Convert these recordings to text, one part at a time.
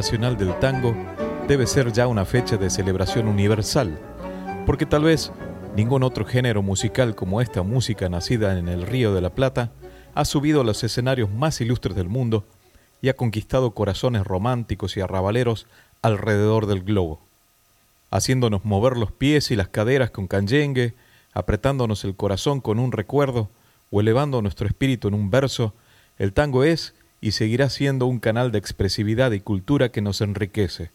Nacional del Tango debe ser ya una fecha de celebración universal, porque tal vez ningún otro género musical como esta música nacida en el Río de la Plata ha subido a los escenarios más ilustres del mundo y ha conquistado corazones románticos y arrabaleros alrededor del globo, haciéndonos mover los pies y las caderas con canyengue, apretándonos el corazón con un recuerdo o elevando nuestro espíritu en un verso, el tango es y seguirá siendo un canal de expresividad y cultura que nos enriquece.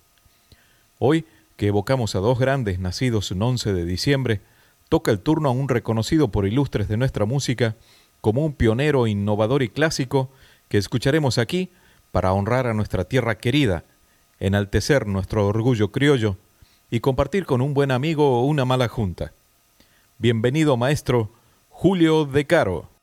Hoy, que evocamos a dos grandes nacidos un 11 de diciembre, toca el turno a un reconocido por ilustres de nuestra música como un pionero innovador y clásico que escucharemos aquí para honrar a nuestra tierra querida, enaltecer nuestro orgullo criollo y compartir con un buen amigo o una mala junta. Bienvenido maestro Julio De Caro.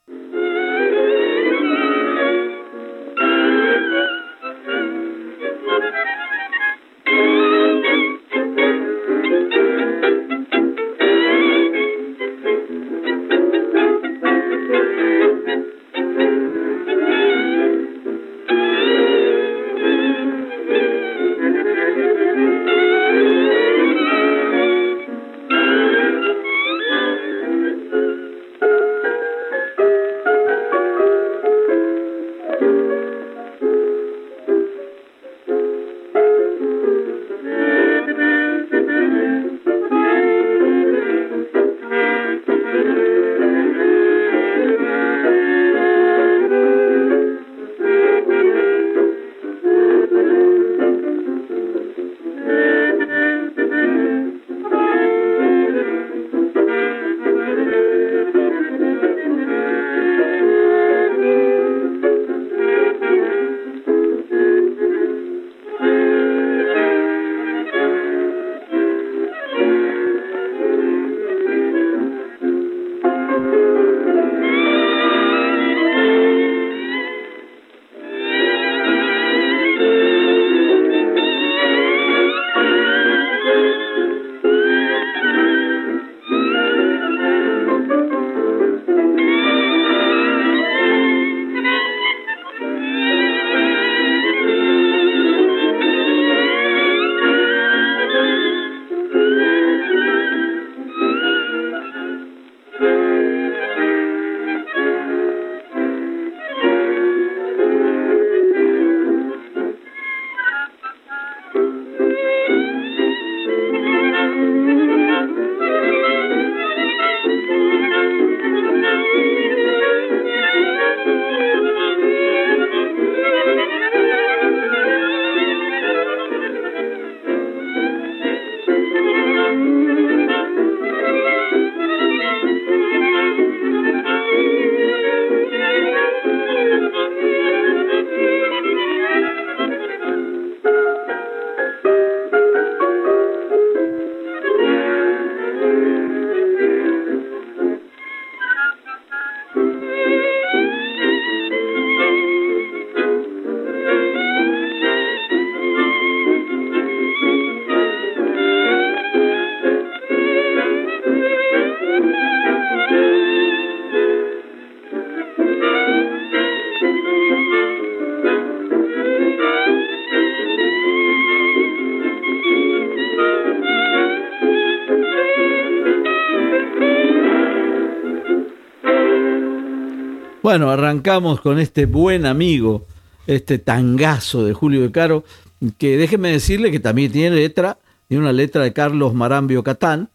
Bueno, arrancamos con este buen amigo, este tangazo de Julio de Caro, que déjeme decirle que también tiene letra, tiene una letra de Carlos Marambio Catán,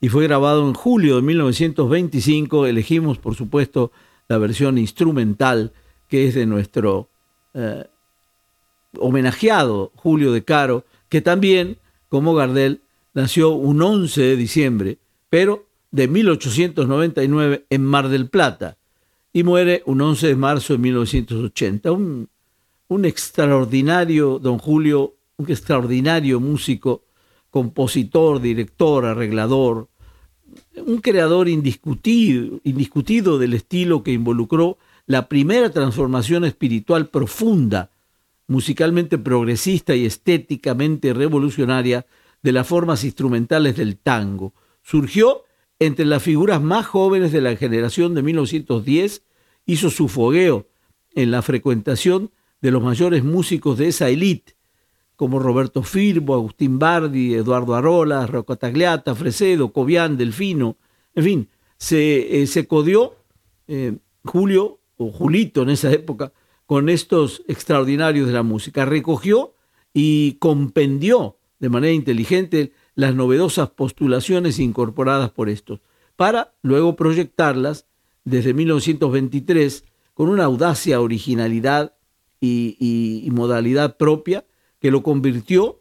y fue grabado en julio de 1925. Elegimos, por supuesto, la versión instrumental, que es de nuestro eh, homenajeado Julio de Caro, que también, como Gardel, nació un 11 de diciembre, pero de 1899 en Mar del Plata y muere un 11 de marzo de 1980. Un, un extraordinario, don Julio, un extraordinario músico, compositor, director, arreglador, un creador indiscutido, indiscutido del estilo que involucró la primera transformación espiritual profunda, musicalmente progresista y estéticamente revolucionaria de las formas instrumentales del tango. Surgió entre las figuras más jóvenes de la generación de 1910 hizo su fogueo en la frecuentación de los mayores músicos de esa élite, como Roberto Firbo, Agustín Bardi, Eduardo Arola, Rocco Tagliata, Fresedo, Cobian, Delfino, en fin, se, eh, codió eh, Julio, o Julito en esa época, con estos extraordinarios de la música. Recogió y compendió de manera inteligente las novedosas postulaciones incorporadas por estos, para luego proyectarlas desde 1923 con una audacia, originalidad y, modalidad propia que lo convirtió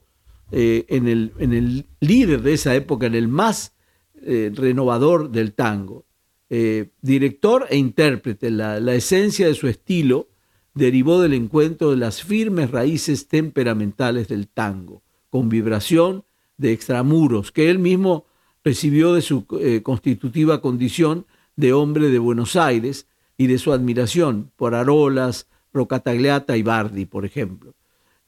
eh, en, el, en, el, líder de esa época, en el más eh, renovador del tango. Eh, director e intérprete, la, la esencia de su estilo derivó del encuentro de las firmes raíces temperamentales del tango, con vibración de extramuros, que él mismo recibió de su constitutiva condición de hombre de Buenos Aires y de su admiración por Arolas, Rocatagliata y Bardi, por ejemplo.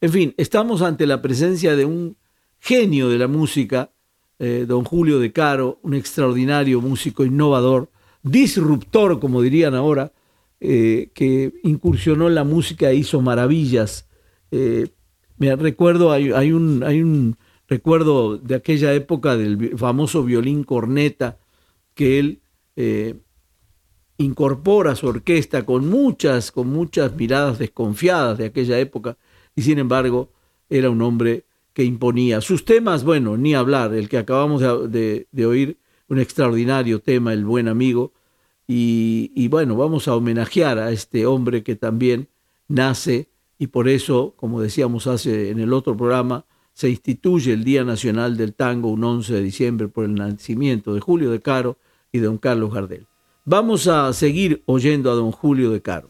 En fin, estamos ante la presencia de un genio de la música, eh, don Julio de Caro, un extraordinario músico innovador, disruptor, como dirían ahora, eh, que incursionó en la música e hizo maravillas. Eh, me recuerdo, hay, hay un recuerdo de aquella época del famoso violín corneta que él eh, incorpora su orquesta con muchas, con muchas miradas desconfiadas de aquella época, y sin embargo era un hombre que imponía. Sus temas, bueno, ni hablar, el que acabamos de, oír, un extraordinario tema, El Buen Amigo, y, y, bueno, vamos a homenajear a este hombre que también nace, y por eso, como decíamos hace en el otro programa, se instituye el Día Nacional del Tango un 11 de diciembre por el nacimiento de Julio de Caro, y don Carlos Gardel. Vamos a seguir oyendo a don Julio de Caro.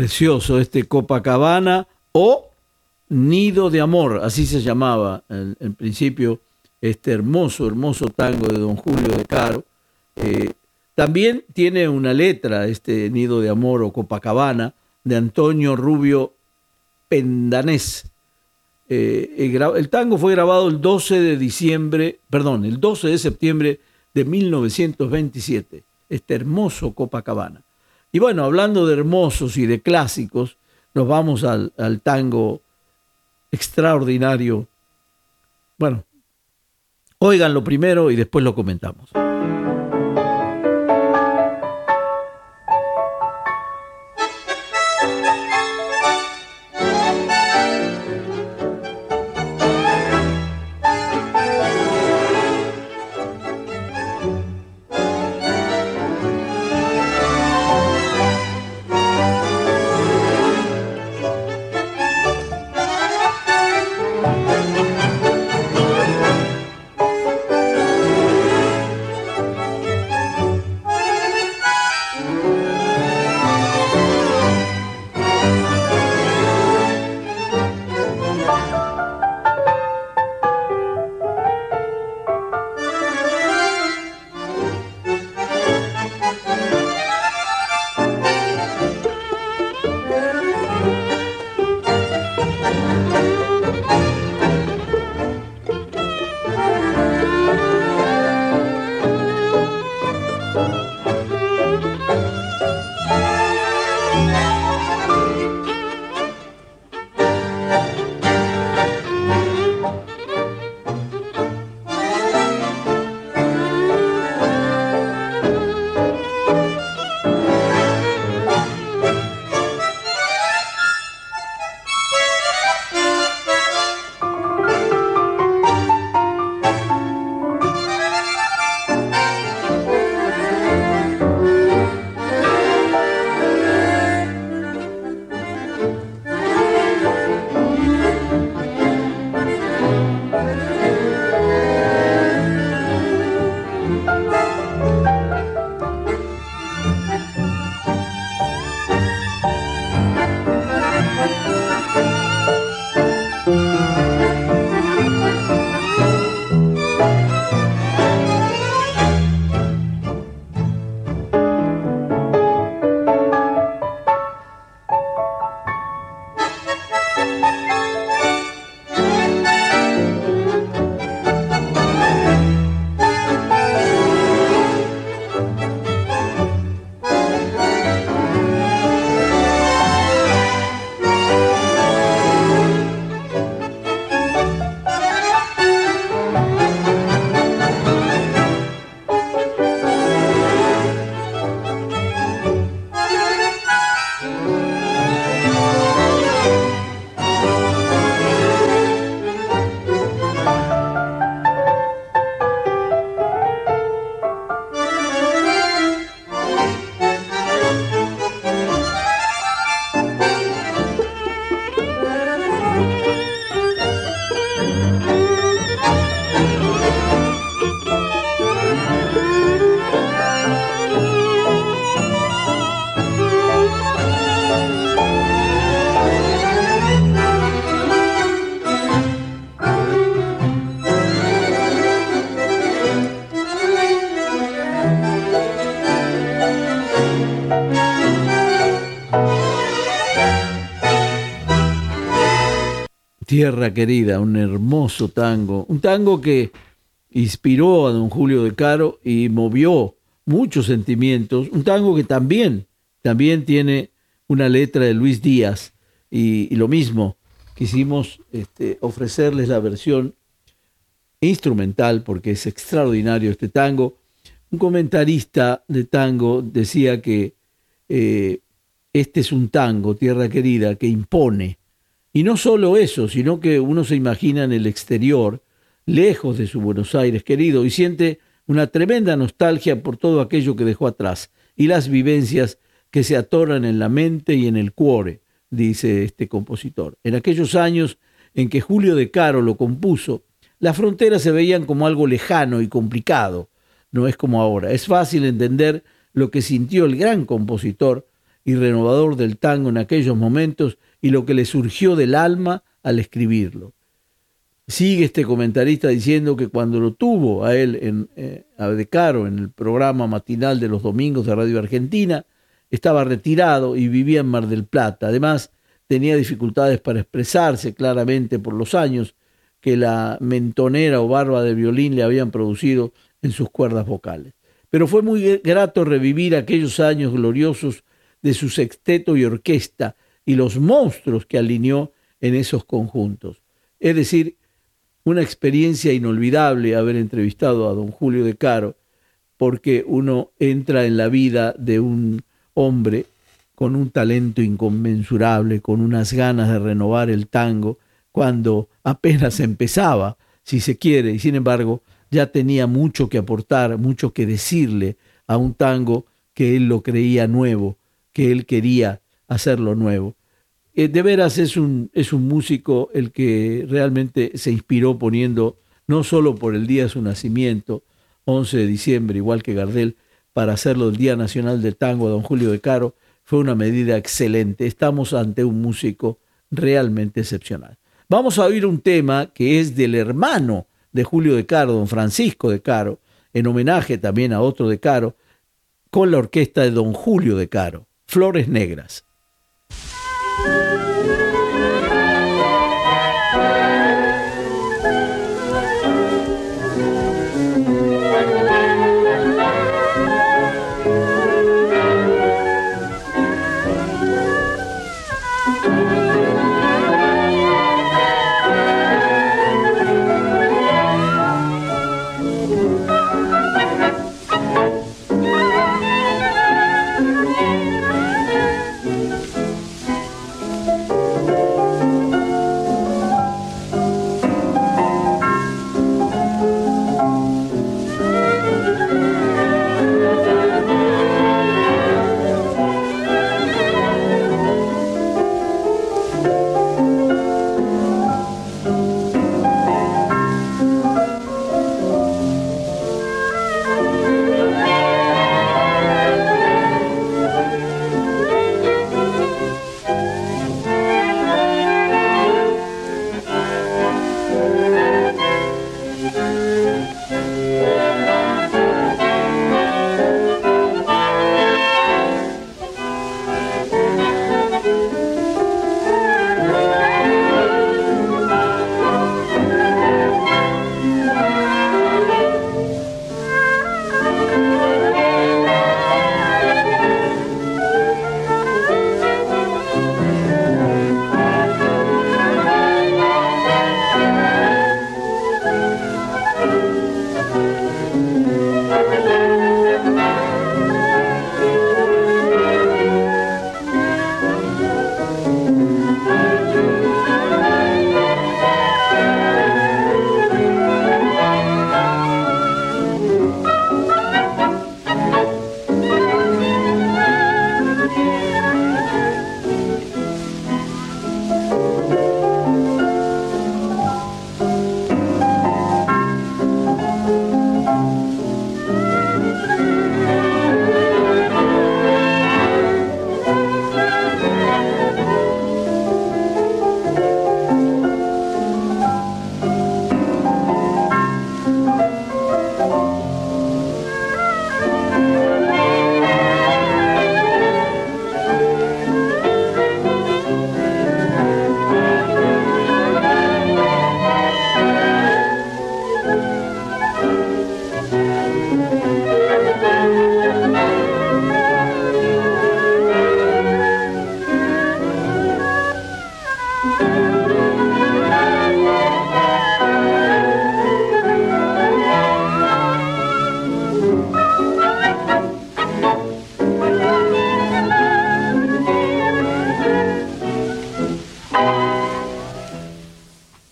Precioso este Copacabana o Nido de Amor, así se llamaba en, principio este hermoso, hermoso tango de don Julio de Caro. Eh, también tiene una letra, este Nido de Amor o Copacabana, de Antonio Rubio Pendanés. Eh, el, tango fue grabado el 12 de diciembre, perdón, el 12 de septiembre de 1927, este hermoso Copacabana. Y bueno, hablando de hermosos y de clásicos, nos vamos al, tango extraordinario. Bueno, oigan lo primero y después lo comentamos. Tierra Querida, un hermoso tango, un tango que inspiró a don Julio de Caro y movió muchos sentimientos, un tango que también, también tiene una letra de Luis Díaz y, lo mismo, quisimos este, ofrecerles la versión instrumental porque es extraordinario este tango. Un comentarista de tango decía que eh, este es un tango, Tierra Querida, que impone, y no solo eso, sino que uno se imagina en el exterior, lejos de su Buenos Aires querido, y siente una tremenda nostalgia por todo aquello que dejó atrás y las vivencias que se atoran en la mente y en el cuore, dice este compositor. En aquellos años en que Julio de Caro lo compuso, las fronteras se veían como algo lejano y complicado. No es como ahora. Es fácil entender lo que sintió el gran compositor y renovador del tango en aquellos momentos y lo que le surgió del alma al escribirlo. Sigue este comentarista diciendo que cuando lo tuvo a él en, eh, a De Caro en el programa matinal de los domingos de Radio Argentina, estaba retirado y vivía en Mar del Plata. Además, tenía dificultades para expresarse claramente por los años que la mentonera o barba de violín le habían producido en sus cuerdas vocales. Pero fue muy grato revivir aquellos años gloriosos de su sexteto y orquesta y los monstruos que alineó en esos conjuntos. Es decir, una experiencia inolvidable haber entrevistado a don Julio de Caro, porque uno entra en la vida de un hombre con un talento inconmensurable, con unas ganas de renovar el tango, cuando apenas empezaba, si se quiere, y sin embargo ya tenía mucho que aportar, mucho que decirle a un tango que él lo creía nuevo, que él quería hacerlo nuevo. Eh, de veras es un, es un músico el que realmente se inspiró poniendo, no solo por el día de su nacimiento, 11 de diciembre, igual que Gardel, para hacerlo el Día Nacional del Tango don Julio de Caro, fue una medida excelente. Estamos ante un músico realmente excepcional. Vamos a oír un tema que es del hermano de Julio de Caro, don Francisco de Caro, en homenaje también a otro de Caro, con la orquesta de don Julio de Caro, Flores Negras.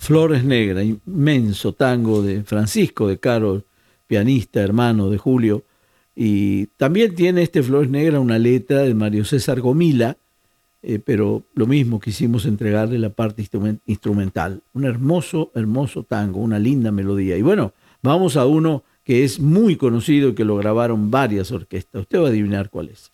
Flores Negras, inmenso tango de Francisco de Caro, pianista, hermano de Julio. Y también tiene este Flores Negras una letra de Mario César Gomila, eh, pero lo mismo quisimos entregarle la parte instrumental. Un hermoso, hermoso tango, una linda melodía. Y bueno, vamos a uno que es muy conocido y que lo grabaron varias orquestas. Usted va a adivinar cuál es.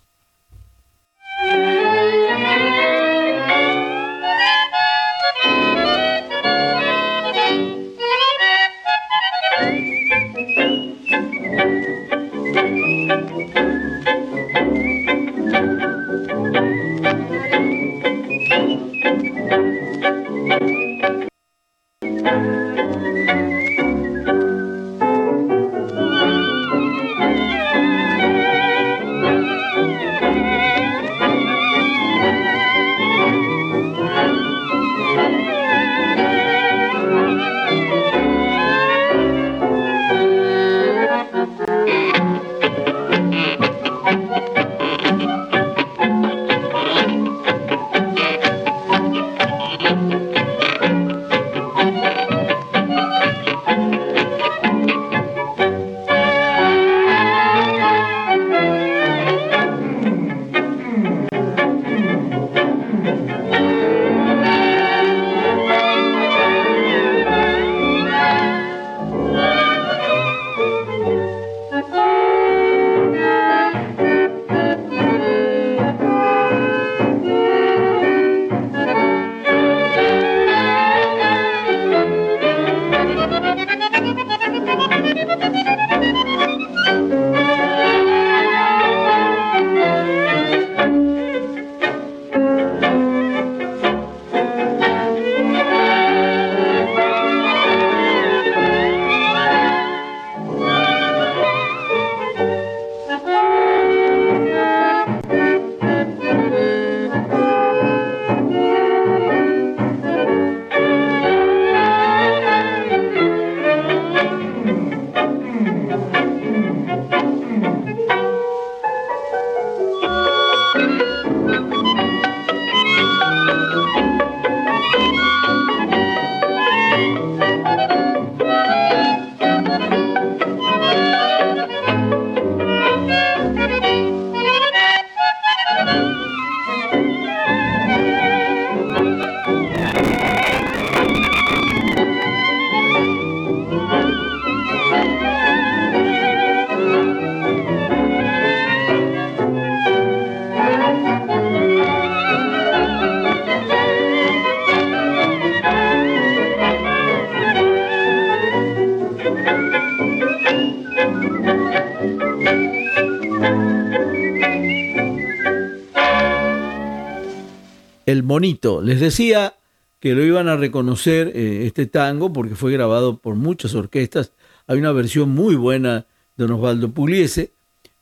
El Monito. Les decía que lo iban a reconocer eh, este tango porque fue grabado por muchas orquestas. Hay una versión muy buena de Don Osvaldo Pugliese,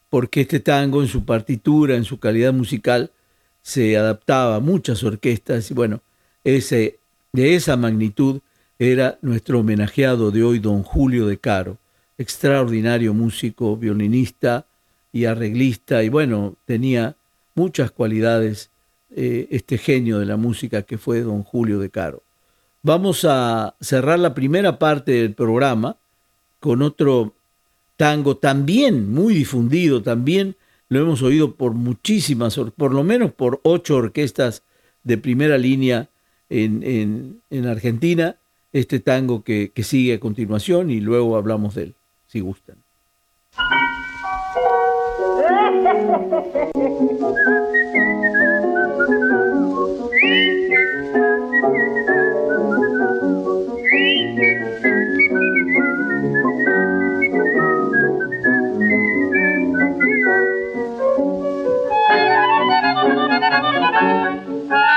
porque este tango en su partitura, en su calidad musical, se adaptaba a muchas orquestas y bueno, ese, de esa magnitud era nuestro homenajeado de hoy, don Julio de Caro, extraordinario músico, violinista y arreglista, y bueno, tenía muchas cualidades eh, este genio de la música que fue don Julio de Caro. Vamos a cerrar la primera parte del programa con otro tango también muy difundido, también lo hemos oído por muchísimas, por lo menos por ocho orquestas de primera línea en, en, Argentina, este tango que, que sigue a continuación y luego hablamos de él, si gustan.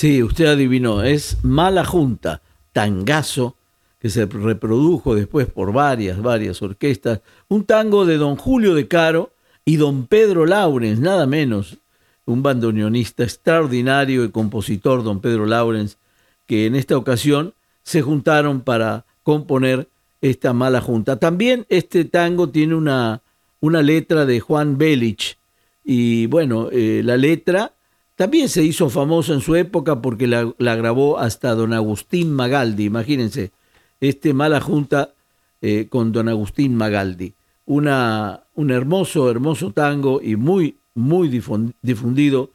Sí, usted adivinó, es Mala Junta, tangazo, que se reprodujo después por varias, varias orquestas, un tango de don Julio de Caro y don Pedro Laurens, nada menos, un bandoneonista extraordinario y compositor, don Pedro Laurens, que en esta ocasión se juntaron para componer esta mala junta. También este tango tiene una, una letra de Juan Belich, y bueno, eh, la letra también se hizo famosa en su época porque la, grabó hasta don Agustín Magaldi, imagínense, este mala junta eh, con don Agustín Magaldi. Una, un hermoso, hermoso tango y muy, muy difundido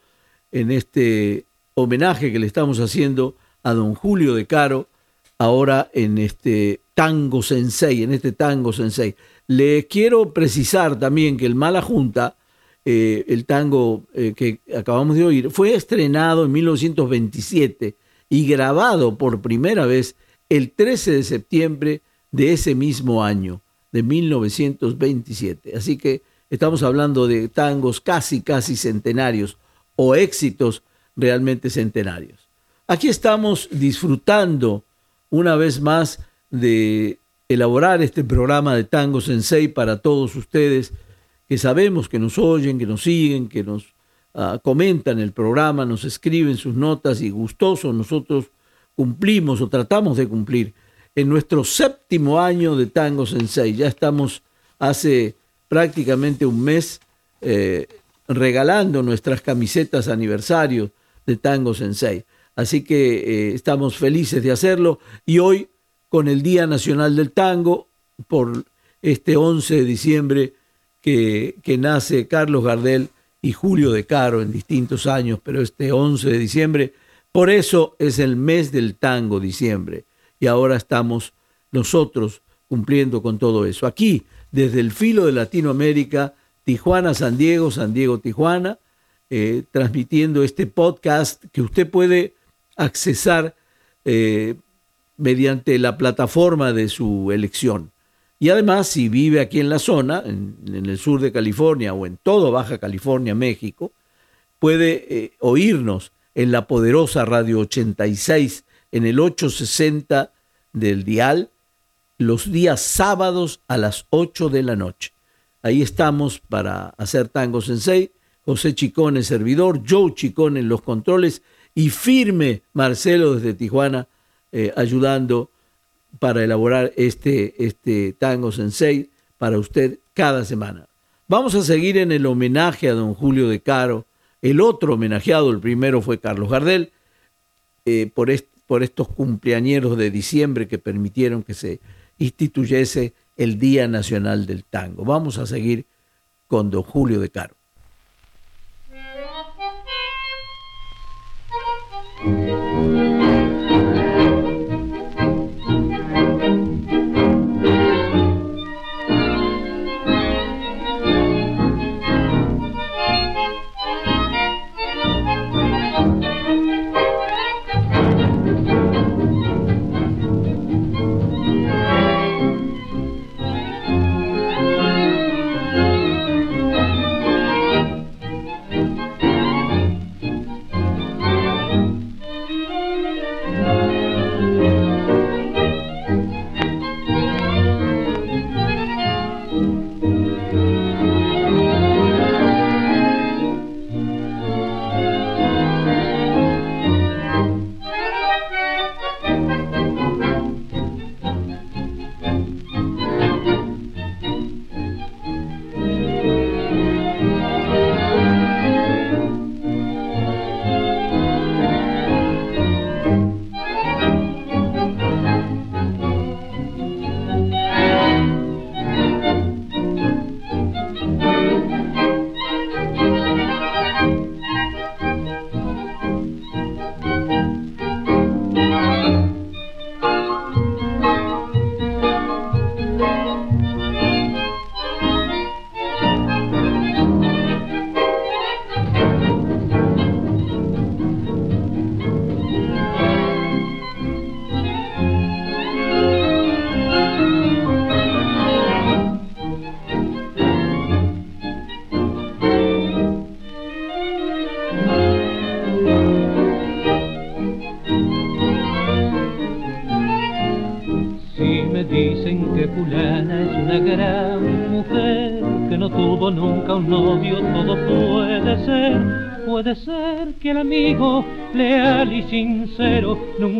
en este homenaje que le estamos haciendo a don Julio de Caro, ahora en este tango sensei, en este tango sensei. Le quiero precisar también que el mala junta eh, el tango eh, que acabamos de oír, fue estrenado en 1927 y grabado por primera vez el 13 de septiembre de ese mismo año, de 1927. Así que estamos hablando de tangos casi, casi centenarios o éxitos realmente centenarios. Aquí estamos disfrutando una vez más de elaborar este programa de Tango Sensei para todos ustedes que sabemos que nos oyen, que nos siguen, que nos ah, comentan el programa, nos escriben sus notas y gustosos nosotros cumplimos o tratamos de cumplir en nuestro séptimo año de Tango Sensei. Ya estamos hace prácticamente un mes eh, regalando nuestras camisetas aniversario de Tango Sensei. Así que eh, estamos felices de hacerlo y hoy con el Día Nacional del Tango, por este 11 de diciembre, que, nace Carlos Gardel y Julio de Caro en distintos años, pero este 11 de diciembre, por eso es el mes del tango diciembre. Y ahora estamos nosotros cumpliendo con todo eso. Aquí, desde el filo de Latinoamérica, Tijuana, San Diego, San Diego, Tijuana, eh, transmitiendo este podcast que usted puede accesar eh, mediante la plataforma de su elección. Y además, si vive aquí en la zona, en, el sur de California o en todo Baja California, México, puede eh, oírnos en la poderosa Radio 86 en el 860 del dial los días sábados a las 8 de la noche. Ahí estamos para hacer Tango Sensei, José Chicón, el servidor, Joe Chicón en los controles y firme Marcelo desde Tijuana eh, ayudando para elaborar este, este tango sensei para usted cada semana. Vamos a seguir en el homenaje a don Julio de Caro. El otro homenajeado, el primero fue Carlos Gardel, eh, por, por estos cumpleañeros de diciembre que permitieron que se instituyese el Día Nacional del Tango. Vamos a seguir con don Julio de Caro.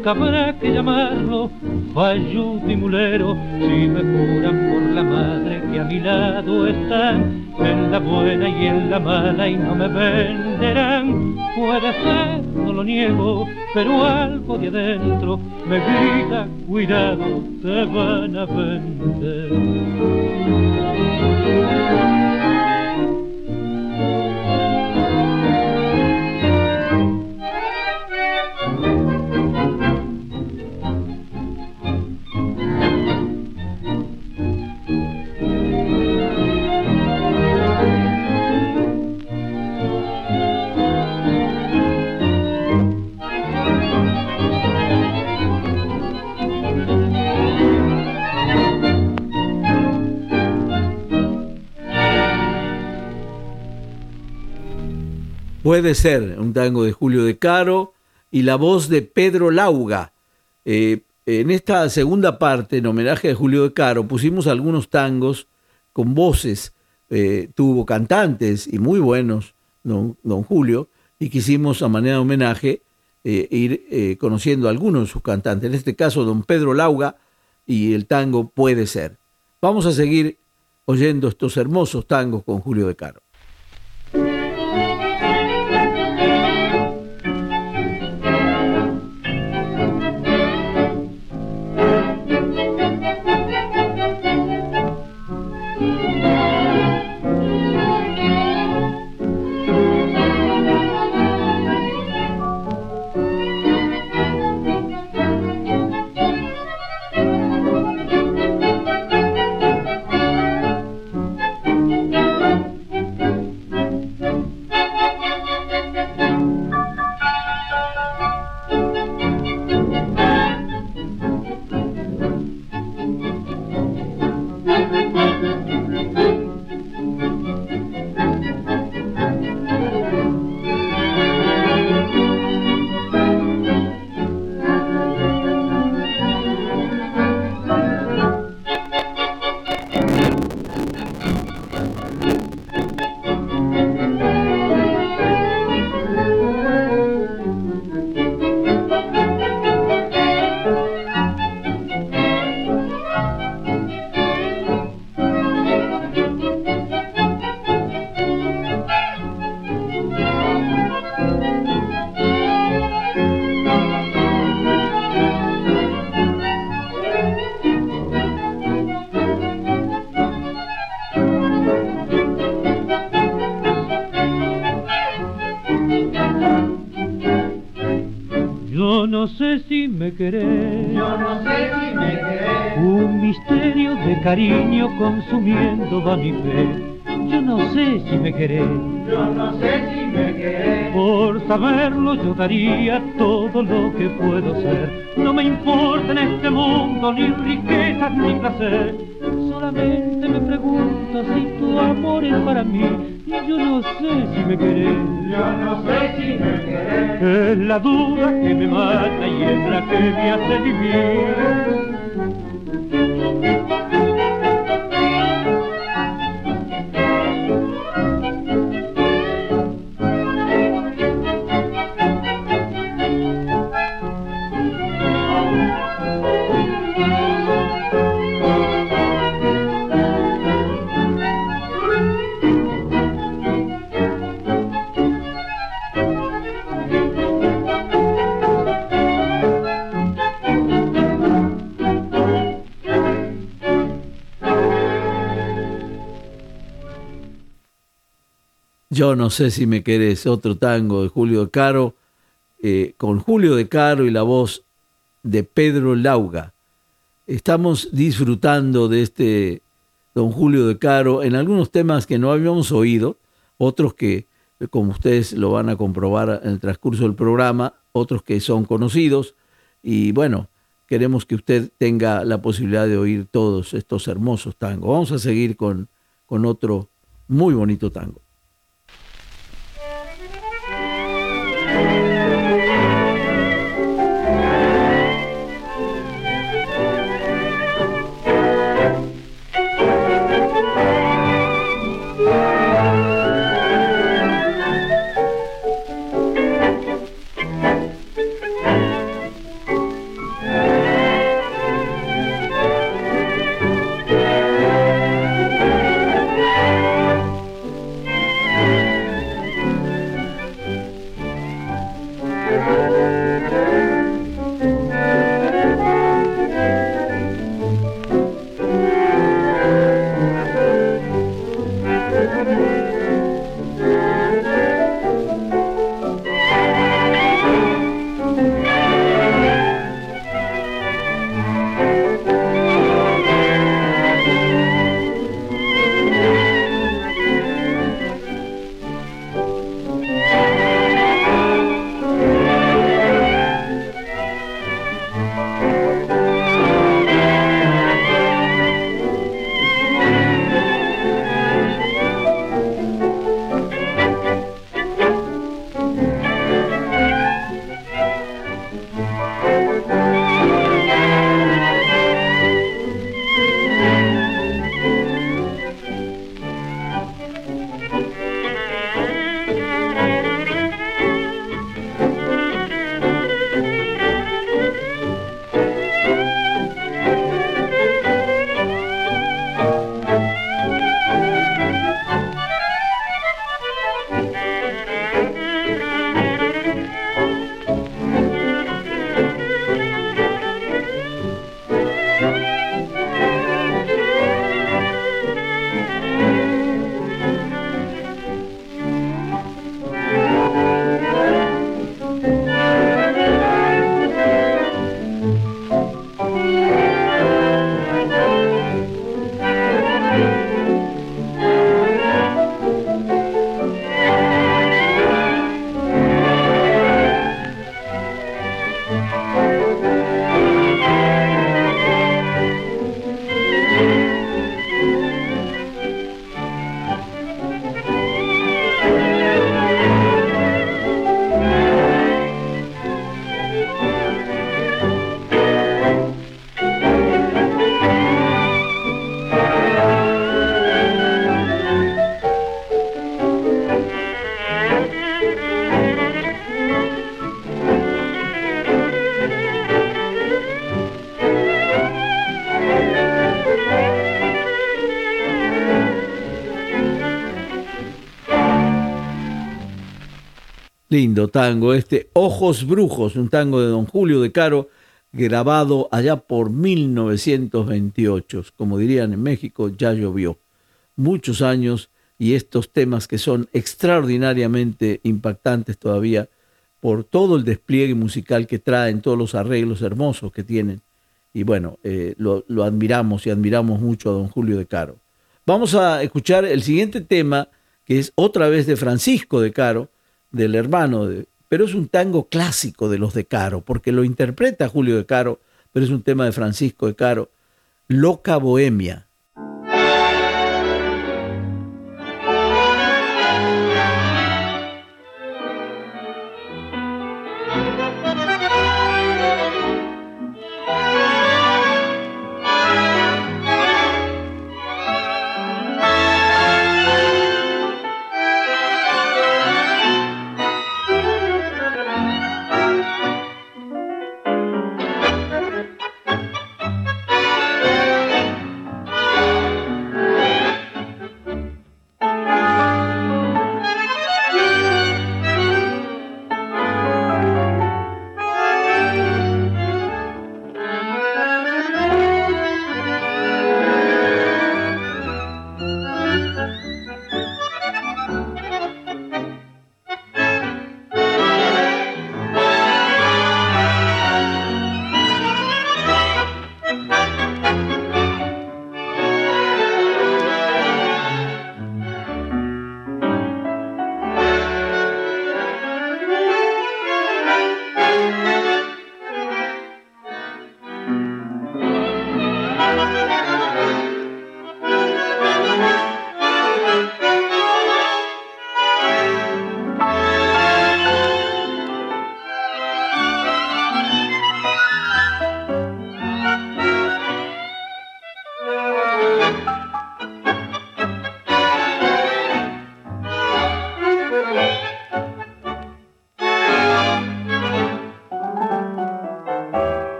Nunca habrá que llamarlo falludo y mulero. Si me juran por la madre que a mi lado están, en la buena y en la mala y no me venderán. Puede ser, no lo niego, pero algo de adentro me grita, cuidado, te van a vender. Puede ser, un tango de Julio de Caro y la voz de Pedro Lauga. Eh, en esta segunda parte, en homenaje a Julio de Caro, pusimos algunos tangos con voces, eh, tuvo cantantes y muy buenos, don, Julio, y quisimos a manera de homenaje eh, ir conociendo a algunos de sus cantantes, en este caso don Pedro Lauga y el tango Puede ser. Vamos a seguir oyendo estos hermosos tangos con Julio de Caro. Cariño consumiendo va mi fe. Yo no sé si me querés. Yo no sé si me querés. Por saberlo yo daría todo lo que puedo ser. No me importa en este mundo ni riquezas ni placer. Solamente me pregunto si tu amor es para mí. Yo no sé si me querés. Yo no sé si me querés. Es la duda que me mata y es la que me hace vivir. Yo no sé si me querés, otro tango de Julio de Caro, eh, con Julio de Caro y la voz de Pedro Lauga. Estamos disfrutando de este don Julio de Caro en algunos temas que no habíamos oído, otros que, como ustedes lo van a comprobar en el transcurso del programa, otros que son conocidos. Y bueno, queremos que usted tenga la posibilidad de oír todos estos hermosos tangos. Vamos a seguir con, con otro muy bonito tango. Lindo tango este, Ojos Brujos, un tango de don Julio de Caro, grabado allá por 1928. Como dirían en México, ya llovió. Muchos años y estos temas que son extraordinariamente impactantes todavía por todo el despliegue musical que traen, todos los arreglos hermosos que tienen. Y bueno, eh, lo, lo admiramos y admiramos mucho a don Julio de Caro. Vamos a escuchar el siguiente tema, que es otra vez de Francisco de Caro, del hermano, pero es un tango clásico de los de Caro, porque lo interpreta Julio de Caro, pero es un tema de Francisco de Caro, Loca Bohemia.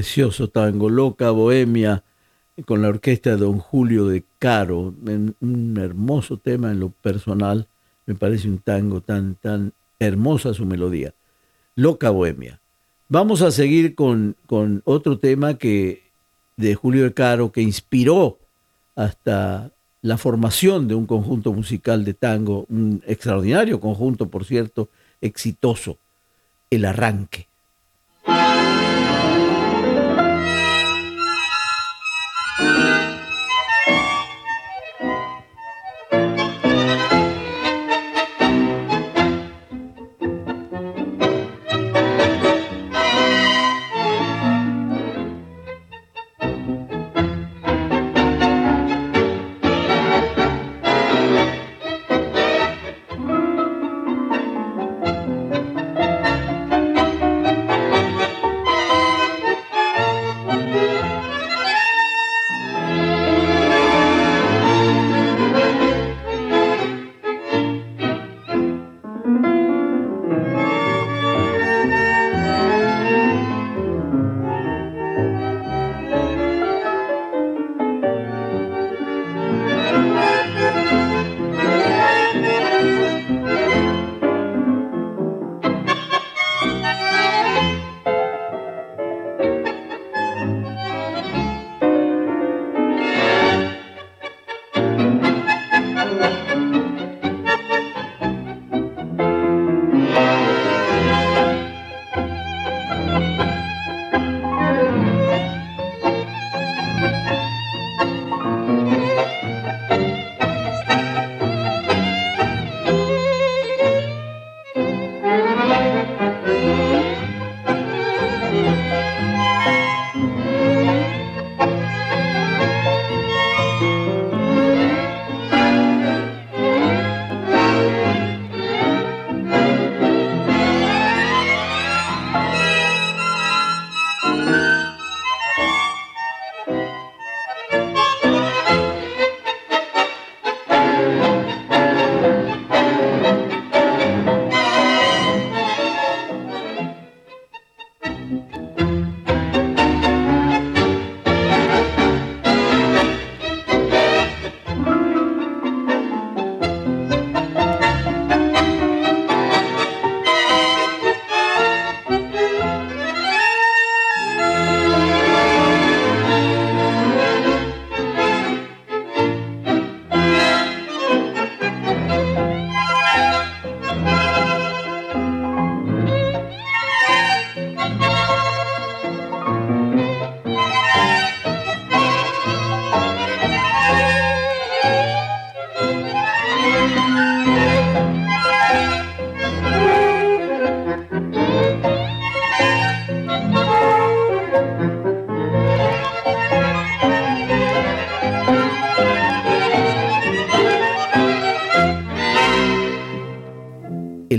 Precioso tango, Loca Bohemia, con la orquesta de don Julio de Caro, un hermoso tema en lo personal, me parece un tango tan, tan hermosa su melodía. Loca Bohemia. Vamos a seguir con, con otro tema que de Julio de Caro que inspiró hasta la formación de un conjunto musical de tango, un extraordinario conjunto, por cierto, exitoso, El Arranque.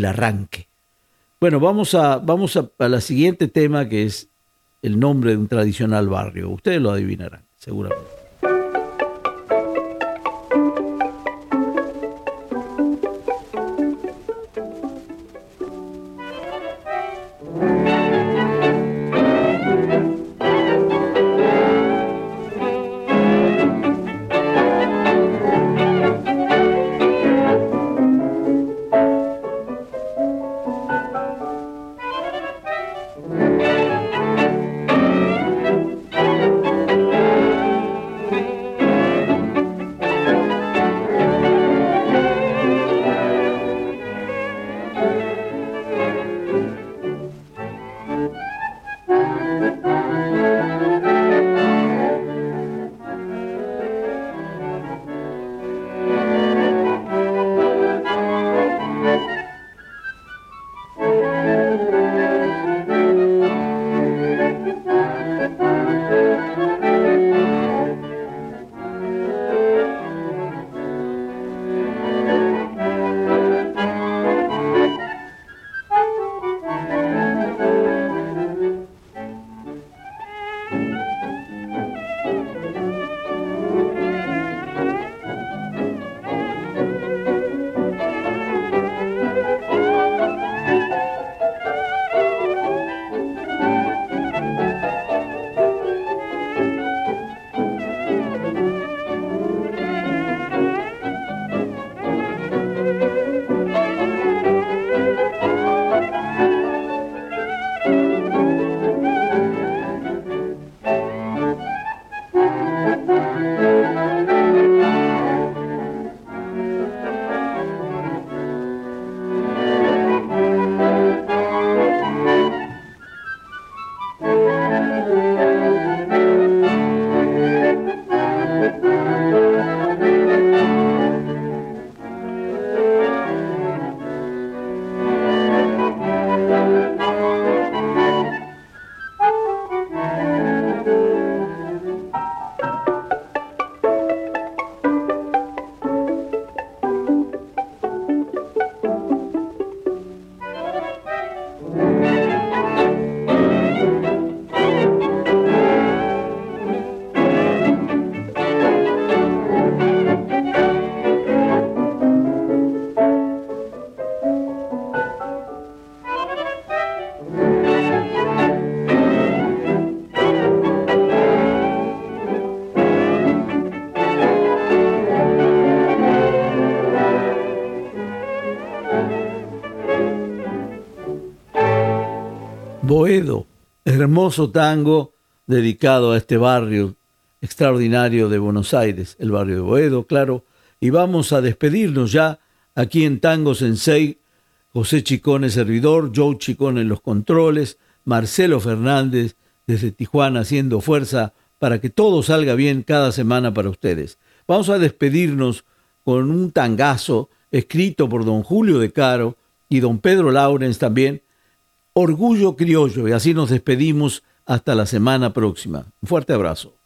El Arranque. Bueno, vamos a, vamos a, a la siguiente tema que es el nombre de un tradicional barrio. Ustedes lo adivinarán, seguramente. Boedo, hermoso tango dedicado a este barrio extraordinario de Buenos Aires, el barrio de Boedo, claro. Y vamos a despedirnos ya aquí en Tango Sensei, José Chicone servidor, Joe Chicone en los controles, Marcelo Fernández desde Tijuana haciendo fuerza para que todo salga bien cada semana para ustedes. Vamos a despedirnos con un tangazo escrito por don Julio de Caro y don Pedro Laurens también, Orgullo Criollo. Y así nos despedimos hasta la semana próxima. Un fuerte abrazo.